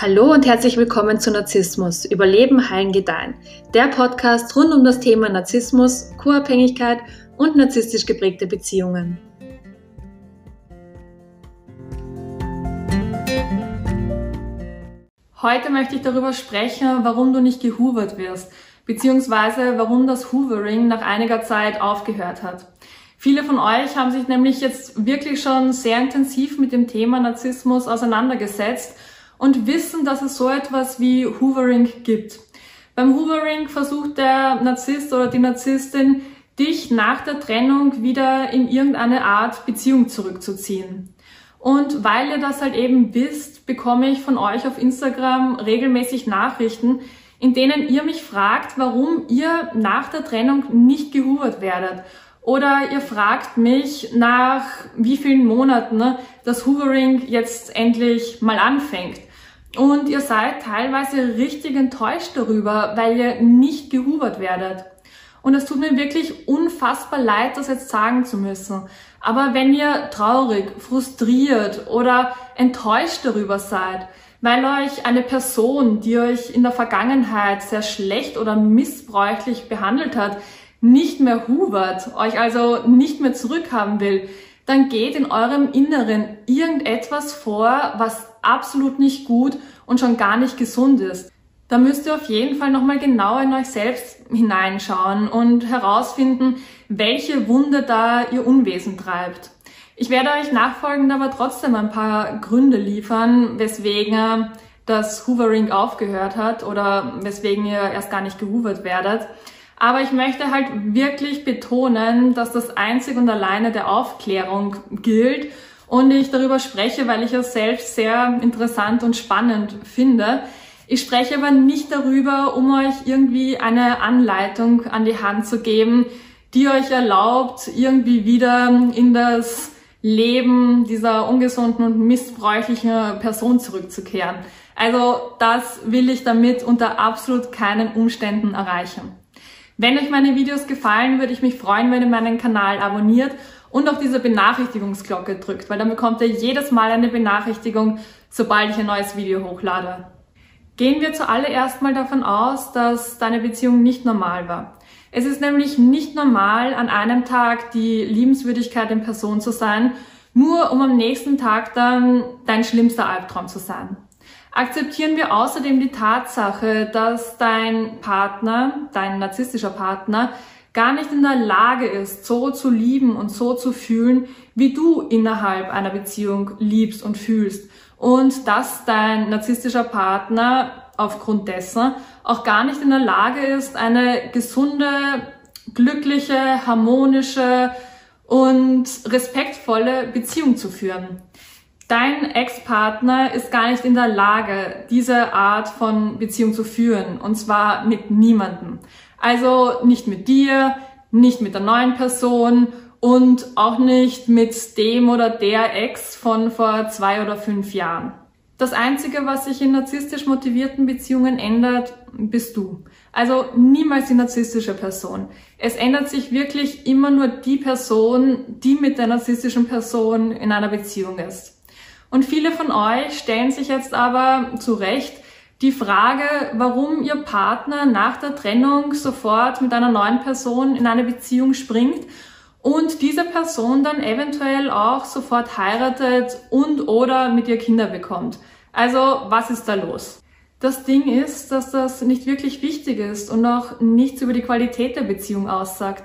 Hallo und herzlich willkommen zu Narzissmus, Überleben, Heilen, Gedeihen. Der Podcast rund um das Thema Narzissmus, Co-Abhängigkeit und narzisstisch geprägte Beziehungen. Heute möchte ich darüber sprechen, warum du nicht gehuvert wirst, beziehungsweise warum das Hoovering nach einiger Zeit aufgehört hat. Viele von euch haben sich nämlich jetzt wirklich schon sehr intensiv mit dem Thema Narzissmus auseinandergesetzt und wissen, dass es so etwas wie Hoovering gibt. Beim Hoovering versucht der Narzisst oder die Narzisstin, dich nach der Trennung wieder in irgendeine Art Beziehung zurückzuziehen. Und weil ihr das halt eben wisst, bekomme ich von euch auf Instagram regelmäßig Nachrichten, in denen ihr mich fragt, warum ihr nach der Trennung nicht gehuvert werdet. Oder ihr fragt mich nach wie vielen Monaten ne, das Hoovering jetzt endlich mal anfängt. Und ihr seid teilweise richtig enttäuscht darüber, weil ihr nicht gehubert werdet. Und es tut mir wirklich unfassbar leid, das jetzt sagen zu müssen. Aber wenn ihr traurig, frustriert oder enttäuscht darüber seid, weil euch eine Person, die euch in der Vergangenheit sehr schlecht oder missbräuchlich behandelt hat, nicht mehr hubert, euch also nicht mehr zurückhaben will, dann geht in eurem Inneren irgendetwas vor, was absolut nicht gut und schon gar nicht gesund ist. Da müsst ihr auf jeden Fall nochmal genau in euch selbst hineinschauen und herausfinden, welche Wunde da ihr Unwesen treibt. Ich werde euch nachfolgend aber trotzdem ein paar Gründe liefern, weswegen das Hoovering aufgehört hat oder weswegen ihr erst gar nicht gehoovert werdet. Aber ich möchte halt wirklich betonen, dass das einzig und alleine der Aufklärung gilt und ich darüber spreche, weil ich es selbst sehr interessant und spannend finde. Ich spreche aber nicht darüber, um euch irgendwie eine Anleitung an die Hand zu geben, die euch erlaubt, irgendwie wieder in das Leben dieser ungesunden und missbräuchlichen Person zurückzukehren. Also das will ich damit unter absolut keinen Umständen erreichen. Wenn euch meine Videos gefallen, würde ich mich freuen, wenn ihr meinen Kanal abonniert und auch diese Benachrichtigungsglocke drückt, weil dann bekommt ihr jedes Mal eine Benachrichtigung, sobald ich ein neues Video hochlade. Gehen wir zuallererst mal davon aus, dass deine Beziehung nicht normal war. Es ist nämlich nicht normal, an einem Tag die Liebenswürdigkeit in Person zu sein, nur um am nächsten Tag dann dein schlimmster Albtraum zu sein akzeptieren wir außerdem die Tatsache, dass dein Partner, dein narzisstischer Partner, gar nicht in der Lage ist, so zu lieben und so zu fühlen, wie du innerhalb einer Beziehung liebst und fühlst. Und dass dein narzisstischer Partner aufgrund dessen auch gar nicht in der Lage ist, eine gesunde, glückliche, harmonische und respektvolle Beziehung zu führen. Dein Ex-Partner ist gar nicht in der Lage, diese Art von Beziehung zu führen. Und zwar mit niemandem. Also nicht mit dir, nicht mit der neuen Person und auch nicht mit dem oder der Ex von vor zwei oder fünf Jahren. Das Einzige, was sich in narzisstisch motivierten Beziehungen ändert, bist du. Also niemals die narzisstische Person. Es ändert sich wirklich immer nur die Person, die mit der narzisstischen Person in einer Beziehung ist. Und viele von euch stellen sich jetzt aber zu Recht die Frage, warum ihr Partner nach der Trennung sofort mit einer neuen Person in eine Beziehung springt und diese Person dann eventuell auch sofort heiratet und oder mit ihr Kinder bekommt. Also was ist da los? Das Ding ist, dass das nicht wirklich wichtig ist und auch nichts über die Qualität der Beziehung aussagt.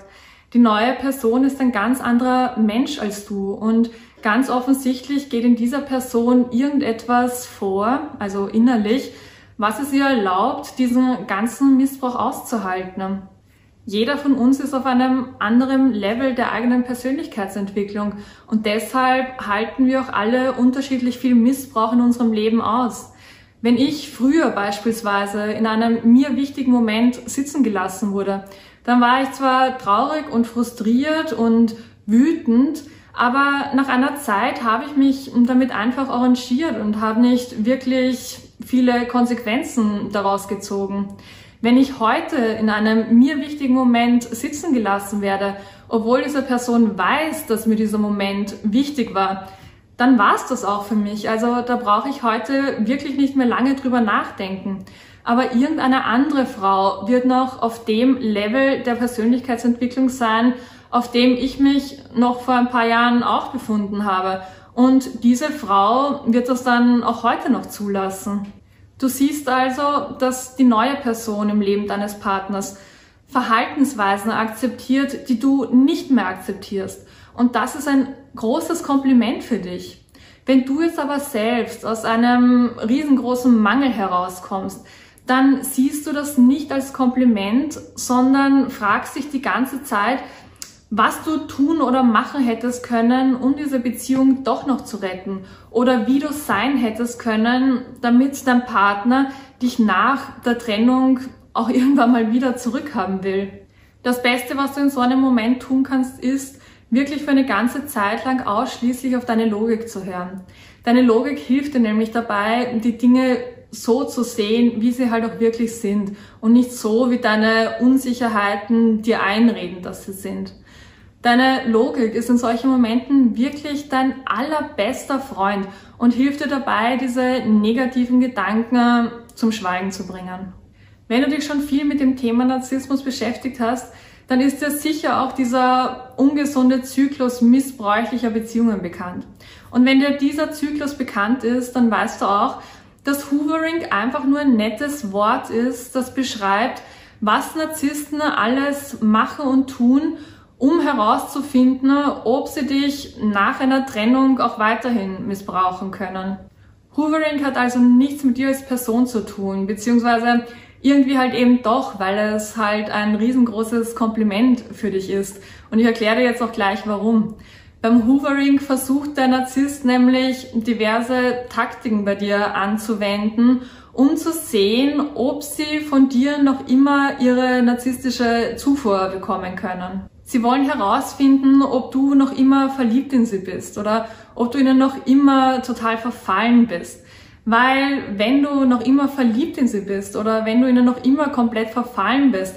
Die neue Person ist ein ganz anderer Mensch als du und Ganz offensichtlich geht in dieser Person irgendetwas vor, also innerlich, was es ihr erlaubt, diesen ganzen Missbrauch auszuhalten. Jeder von uns ist auf einem anderen Level der eigenen Persönlichkeitsentwicklung und deshalb halten wir auch alle unterschiedlich viel Missbrauch in unserem Leben aus. Wenn ich früher beispielsweise in einem mir wichtigen Moment sitzen gelassen wurde, dann war ich zwar traurig und frustriert und wütend, aber nach einer Zeit habe ich mich damit einfach arrangiert und habe nicht wirklich viele Konsequenzen daraus gezogen. Wenn ich heute in einem mir wichtigen Moment sitzen gelassen werde, obwohl diese Person weiß, dass mir dieser Moment wichtig war, dann war's das auch für mich. Also da brauche ich heute wirklich nicht mehr lange drüber nachdenken. Aber irgendeine andere Frau wird noch auf dem Level der Persönlichkeitsentwicklung sein, auf dem ich mich noch vor ein paar Jahren auch befunden habe. Und diese Frau wird das dann auch heute noch zulassen. Du siehst also, dass die neue Person im Leben deines Partners Verhaltensweisen akzeptiert, die du nicht mehr akzeptierst. Und das ist ein großes Kompliment für dich. Wenn du jetzt aber selbst aus einem riesengroßen Mangel herauskommst, dann siehst du das nicht als Kompliment, sondern fragst dich die ganze Zeit, was du tun oder machen hättest können, um diese Beziehung doch noch zu retten oder wie du sein hättest können, damit dein Partner dich nach der Trennung auch irgendwann mal wieder zurückhaben will. Das Beste, was du in so einem Moment tun kannst, ist, wirklich für eine ganze Zeit lang ausschließlich auf deine Logik zu hören. Deine Logik hilft dir nämlich dabei, die Dinge so zu sehen, wie sie halt auch wirklich sind und nicht so, wie deine Unsicherheiten dir einreden, dass sie sind. Deine Logik ist in solchen Momenten wirklich dein allerbester Freund und hilft dir dabei, diese negativen Gedanken zum Schweigen zu bringen. Wenn du dich schon viel mit dem Thema Narzissmus beschäftigt hast, dann ist dir sicher auch dieser ungesunde Zyklus missbräuchlicher Beziehungen bekannt. Und wenn dir dieser Zyklus bekannt ist, dann weißt du auch, dass Hoovering einfach nur ein nettes Wort ist, das beschreibt, was Narzissten alles machen und tun, um herauszufinden, ob sie dich nach einer Trennung auch weiterhin missbrauchen können. Hoovering hat also nichts mit dir als Person zu tun, beziehungsweise irgendwie halt eben doch, weil es halt ein riesengroßes Kompliment für dich ist. Und ich erkläre dir jetzt auch gleich warum. Beim Hoovering versucht der Narzisst nämlich diverse Taktiken bei dir anzuwenden, um zu sehen, ob sie von dir noch immer ihre narzisstische Zufuhr bekommen können. Sie wollen herausfinden, ob du noch immer verliebt in sie bist oder ob du ihnen noch immer total verfallen bist. Weil wenn du noch immer verliebt in sie bist oder wenn du ihnen noch immer komplett verfallen bist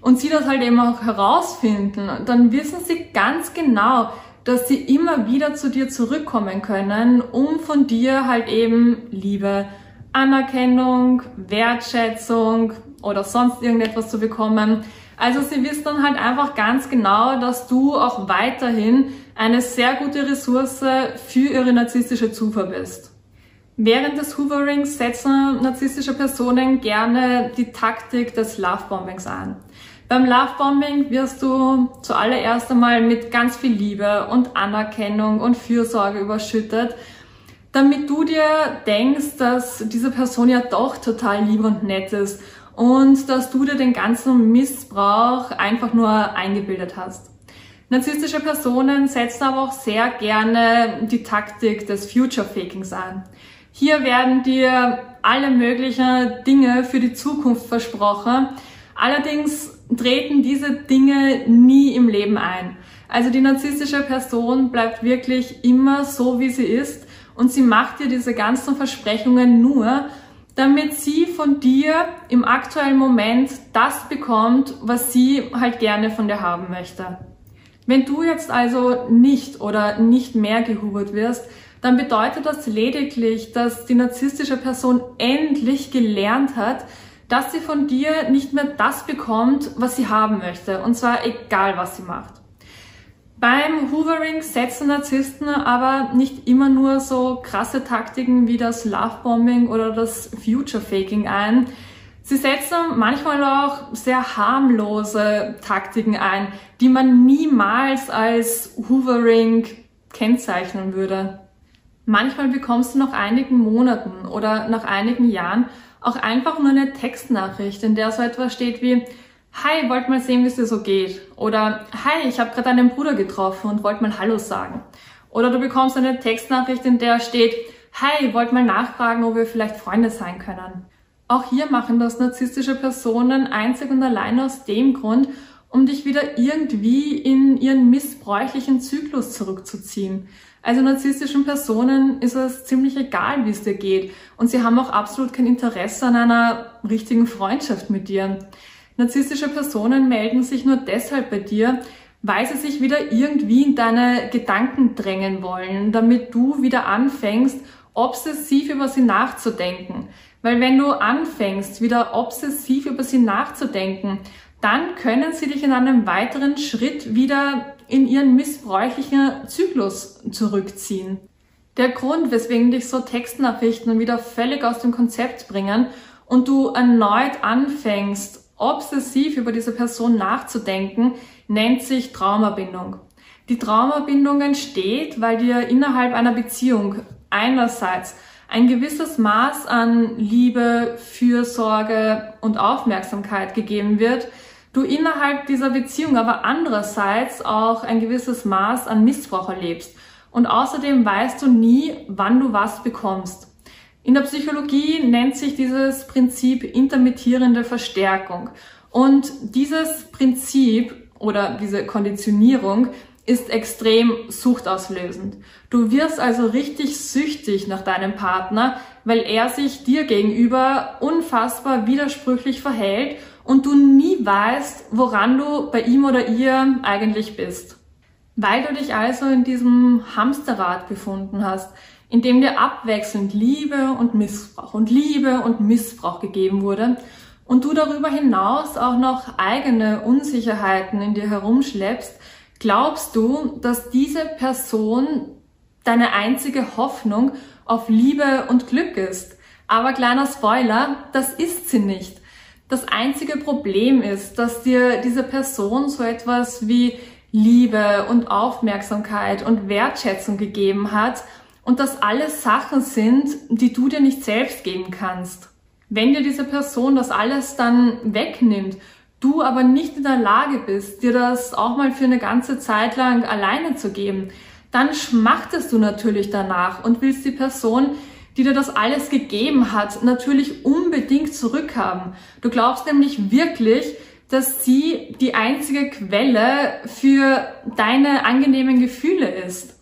und sie das halt eben auch herausfinden, dann wissen sie ganz genau, dass sie immer wieder zu dir zurückkommen können, um von dir halt eben Liebe, Anerkennung, Wertschätzung oder sonst irgendetwas zu bekommen. Also sie wissen dann halt einfach ganz genau, dass du auch weiterhin eine sehr gute Ressource für ihre narzisstische Zufuhr bist. Während des Hooverings setzen narzisstische Personen gerne die Taktik des Lovebombings ein. Beim Lovebombing wirst du zuallererst einmal mit ganz viel Liebe und Anerkennung und Fürsorge überschüttet, damit du dir denkst, dass diese Person ja doch total lieb und nett ist und dass du dir den ganzen Missbrauch einfach nur eingebildet hast. Narzisstische Personen setzen aber auch sehr gerne die Taktik des Future Fakings ein. Hier werden dir alle möglichen Dinge für die Zukunft versprochen. Allerdings treten diese Dinge nie im Leben ein. Also die narzisstische Person bleibt wirklich immer so, wie sie ist und sie macht dir diese ganzen Versprechungen nur, damit sie von dir im aktuellen Moment das bekommt, was sie halt gerne von dir haben möchte. Wenn du jetzt also nicht oder nicht mehr gehubert wirst, dann bedeutet das lediglich, dass die narzisstische Person endlich gelernt hat, dass sie von dir nicht mehr das bekommt, was sie haben möchte. Und zwar egal, was sie macht. Beim Hoovering setzen Narzissten aber nicht immer nur so krasse Taktiken wie das Lovebombing oder das Future Faking ein. Sie setzen manchmal auch sehr harmlose Taktiken ein, die man niemals als Hoovering kennzeichnen würde. Manchmal bekommst du nach einigen Monaten oder nach einigen Jahren auch einfach nur eine Textnachricht, in der so etwas steht wie Hi, wollt mal sehen, wie es dir so geht. Oder Hi, ich habe gerade einen Bruder getroffen und wollte mal Hallo sagen. Oder du bekommst eine Textnachricht, in der steht Hi, wollt mal nachfragen, ob wir vielleicht Freunde sein können. Auch hier machen das narzisstische Personen einzig und allein aus dem Grund, um dich wieder irgendwie in ihren missbräuchlichen Zyklus zurückzuziehen. Also narzisstischen Personen ist es ziemlich egal, wie es dir geht. Und sie haben auch absolut kein Interesse an einer richtigen Freundschaft mit dir. Narzisstische Personen melden sich nur deshalb bei dir, weil sie sich wieder irgendwie in deine Gedanken drängen wollen, damit du wieder anfängst, obsessiv über sie nachzudenken. Weil wenn du anfängst, wieder obsessiv über sie nachzudenken, dann können sie dich in einem weiteren Schritt wieder in ihren missbräuchlichen Zyklus zurückziehen. Der Grund, weswegen dich so Textnachrichten wieder völlig aus dem Konzept bringen und du erneut anfängst, obsessiv über diese Person nachzudenken, nennt sich Traumabindung. Die Traumabindung entsteht, weil dir innerhalb einer Beziehung einerseits ein gewisses Maß an Liebe, Fürsorge und Aufmerksamkeit gegeben wird, du innerhalb dieser Beziehung aber andererseits auch ein gewisses Maß an Missbrauch erlebst. Und außerdem weißt du nie, wann du was bekommst. In der Psychologie nennt sich dieses Prinzip intermittierende Verstärkung. Und dieses Prinzip oder diese Konditionierung ist extrem suchtauslösend. Du wirst also richtig süchtig nach deinem Partner, weil er sich dir gegenüber unfassbar widersprüchlich verhält und du nie weißt, woran du bei ihm oder ihr eigentlich bist. Weil du dich also in diesem Hamsterrad befunden hast, in dem dir abwechselnd Liebe und Missbrauch und Liebe und Missbrauch gegeben wurde und du darüber hinaus auch noch eigene Unsicherheiten in dir herumschleppst, glaubst du, dass diese Person deine einzige Hoffnung auf Liebe und Glück ist. Aber kleiner Spoiler, das ist sie nicht. Das einzige Problem ist, dass dir diese Person so etwas wie Liebe und Aufmerksamkeit und Wertschätzung gegeben hat und das alles Sachen sind, die du dir nicht selbst geben kannst. Wenn dir diese Person das alles dann wegnimmt, du aber nicht in der Lage bist, dir das auch mal für eine ganze Zeit lang alleine zu geben, dann schmachtest du natürlich danach und willst die Person, die dir das alles gegeben hat, natürlich unbedingt zurückhaben. Du glaubst nämlich wirklich, dass sie die einzige Quelle für deine angenehmen Gefühle ist.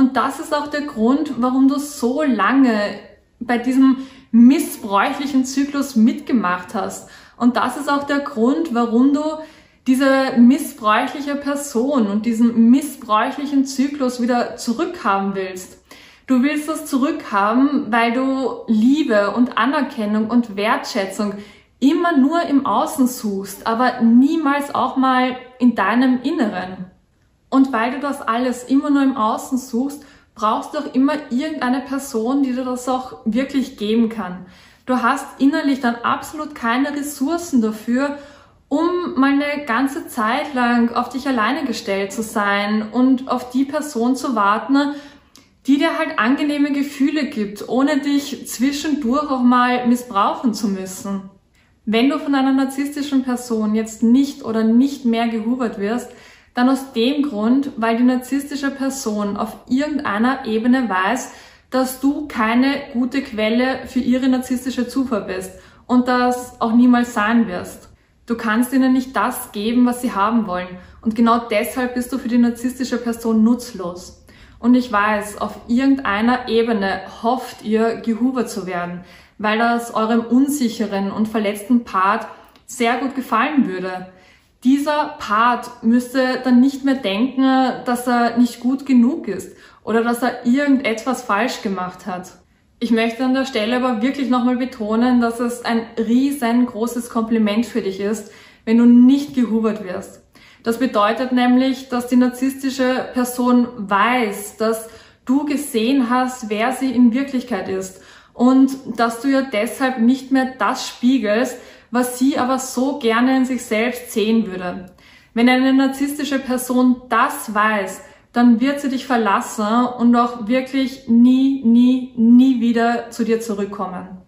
Und das ist auch der Grund, warum du so lange bei diesem missbräuchlichen Zyklus mitgemacht hast. Und das ist auch der Grund, warum du diese missbräuchliche Person und diesen missbräuchlichen Zyklus wieder zurückhaben willst. Du willst das zurückhaben, weil du Liebe und Anerkennung und Wertschätzung immer nur im Außen suchst, aber niemals auch mal in deinem Inneren. Und weil du das alles immer nur im Außen suchst, brauchst du auch immer irgendeine Person, die dir das auch wirklich geben kann. Du hast innerlich dann absolut keine Ressourcen dafür, um mal eine ganze Zeit lang auf dich alleine gestellt zu sein und auf die Person zu warten, die dir halt angenehme Gefühle gibt, ohne dich zwischendurch auch mal missbrauchen zu müssen. Wenn du von einer narzisstischen Person jetzt nicht oder nicht mehr gehubert wirst, dann aus dem Grund, weil die narzisstische Person auf irgendeiner Ebene weiß, dass du keine gute Quelle für ihre narzisstische Zufuhr bist und das auch niemals sein wirst. Du kannst ihnen nicht das geben, was sie haben wollen. Und genau deshalb bist du für die narzisstische Person nutzlos. Und ich weiß, auf irgendeiner Ebene hofft ihr, gehubert zu werden, weil das eurem unsicheren und verletzten Part sehr gut gefallen würde dieser Part müsste dann nicht mehr denken, dass er nicht gut genug ist oder dass er irgendetwas falsch gemacht hat. Ich möchte an der Stelle aber wirklich nochmal betonen, dass es ein riesengroßes Kompliment für dich ist, wenn du nicht gehubert wirst. Das bedeutet nämlich, dass die narzisstische Person weiß, dass du gesehen hast, wer sie in Wirklichkeit ist und dass du ja deshalb nicht mehr das spiegelst, was sie aber so gerne in sich selbst sehen würde. Wenn eine narzisstische Person das weiß, dann wird sie dich verlassen und auch wirklich nie, nie, nie wieder zu dir zurückkommen.